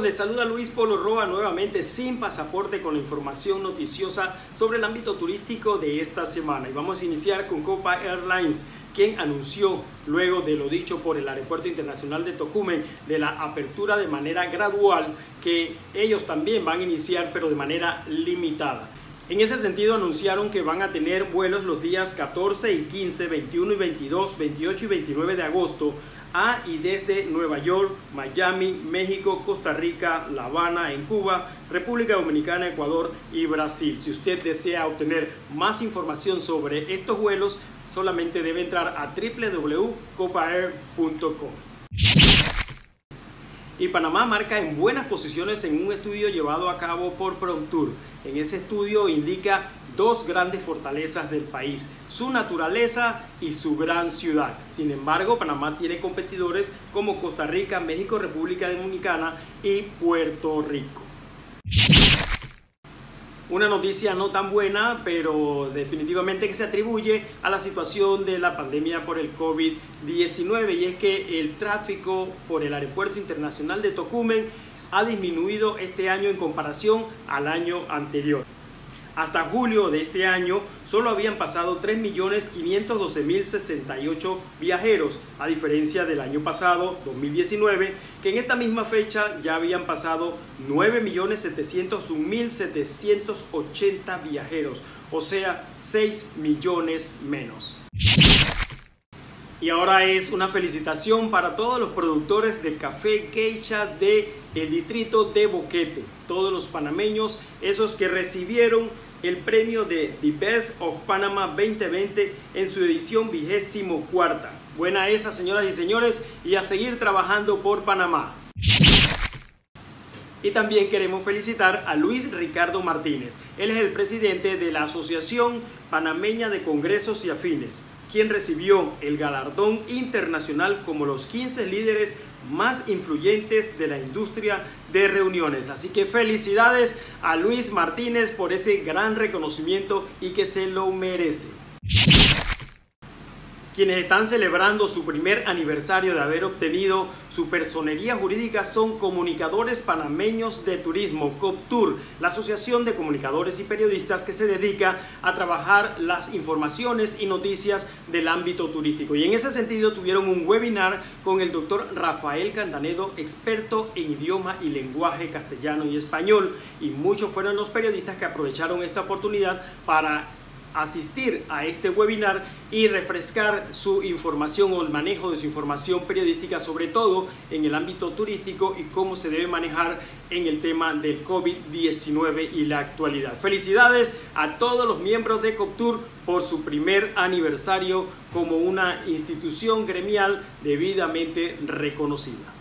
les saluda Luis Polo Roa nuevamente sin pasaporte con la información noticiosa sobre el ámbito turístico de esta semana. Y vamos a iniciar con Copa Airlines, quien anunció, luego de lo dicho por el Aeropuerto Internacional de Tocumen, de la apertura de manera gradual, que ellos también van a iniciar, pero de manera limitada. En ese sentido anunciaron que van a tener vuelos los días 14 y 15, 21 y 22, 28 y 29 de agosto a y desde Nueva York, Miami, México, Costa Rica, La Habana, en Cuba, República Dominicana, Ecuador y Brasil. Si usted desea obtener más información sobre estos vuelos, solamente debe entrar a www.copaair.com. Y Panamá marca en buenas posiciones en un estudio llevado a cabo por ProTour. En ese estudio indica dos grandes fortalezas del país, su naturaleza y su gran ciudad. Sin embargo, Panamá tiene competidores como Costa Rica, México, República Dominicana y Puerto Rico. Una noticia no tan buena, pero definitivamente que se atribuye a la situación de la pandemia por el COVID-19 y es que el tráfico por el Aeropuerto Internacional de Tocumen ha disminuido este año en comparación al año anterior. Hasta julio de este año solo habían pasado 3.512.068 viajeros, a diferencia del año pasado, 2019, que en esta misma fecha ya habían pasado 9.701.780 viajeros, o sea, 6 millones menos. Y ahora es una felicitación para todos los productores de café Geisha de el distrito de Boquete, todos los panameños, esos que recibieron el premio de The Best of Panama 2020 en su edición vigésimo cuarta. Buena esa, señoras y señores, y a seguir trabajando por Panamá. Y también queremos felicitar a Luis Ricardo Martínez. Él es el presidente de la Asociación Panameña de Congresos y Afines quien recibió el galardón internacional como los 15 líderes más influyentes de la industria de reuniones. Así que felicidades a Luis Martínez por ese gran reconocimiento y que se lo merece. Quienes están celebrando su primer aniversario de haber obtenido su personería jurídica son comunicadores panameños de turismo, COPTUR, la asociación de comunicadores y periodistas que se dedica a trabajar las informaciones y noticias del ámbito turístico. Y en ese sentido tuvieron un webinar con el doctor Rafael Cantanedo, experto en idioma y lenguaje castellano y español. Y muchos fueron los periodistas que aprovecharon esta oportunidad para asistir a este webinar y refrescar su información o el manejo de su información periodística, sobre todo en el ámbito turístico y cómo se debe manejar en el tema del COVID-19 y la actualidad. Felicidades a todos los miembros de COPTUR por su primer aniversario como una institución gremial debidamente reconocida.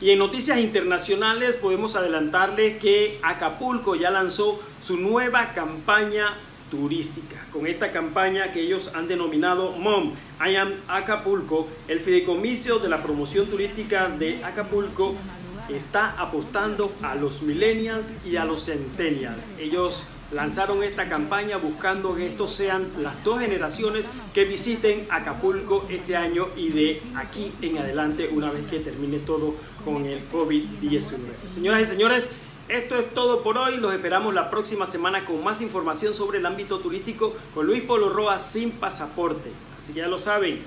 Y en noticias internacionales podemos adelantarles que Acapulco ya lanzó su nueva campaña turística. Con esta campaña que ellos han denominado MOM, I am Acapulco, el fideicomiso de la promoción turística de Acapulco está apostando a los millennials y a los centennials. Ellos lanzaron esta campaña buscando que estos sean las dos generaciones que visiten Acapulco este año y de aquí en adelante una vez que termine todo con el COVID-19. Señoras y señores, esto es todo por hoy. Los esperamos la próxima semana con más información sobre el ámbito turístico con Luis Polo Roa sin pasaporte. Así que ya lo saben,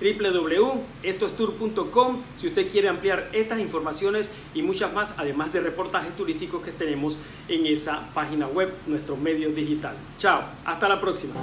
www.estoestour.com si usted quiere ampliar estas informaciones y muchas más, además de reportajes turísticos que tenemos en esa página web, nuestro medio digital. Chao, hasta la próxima.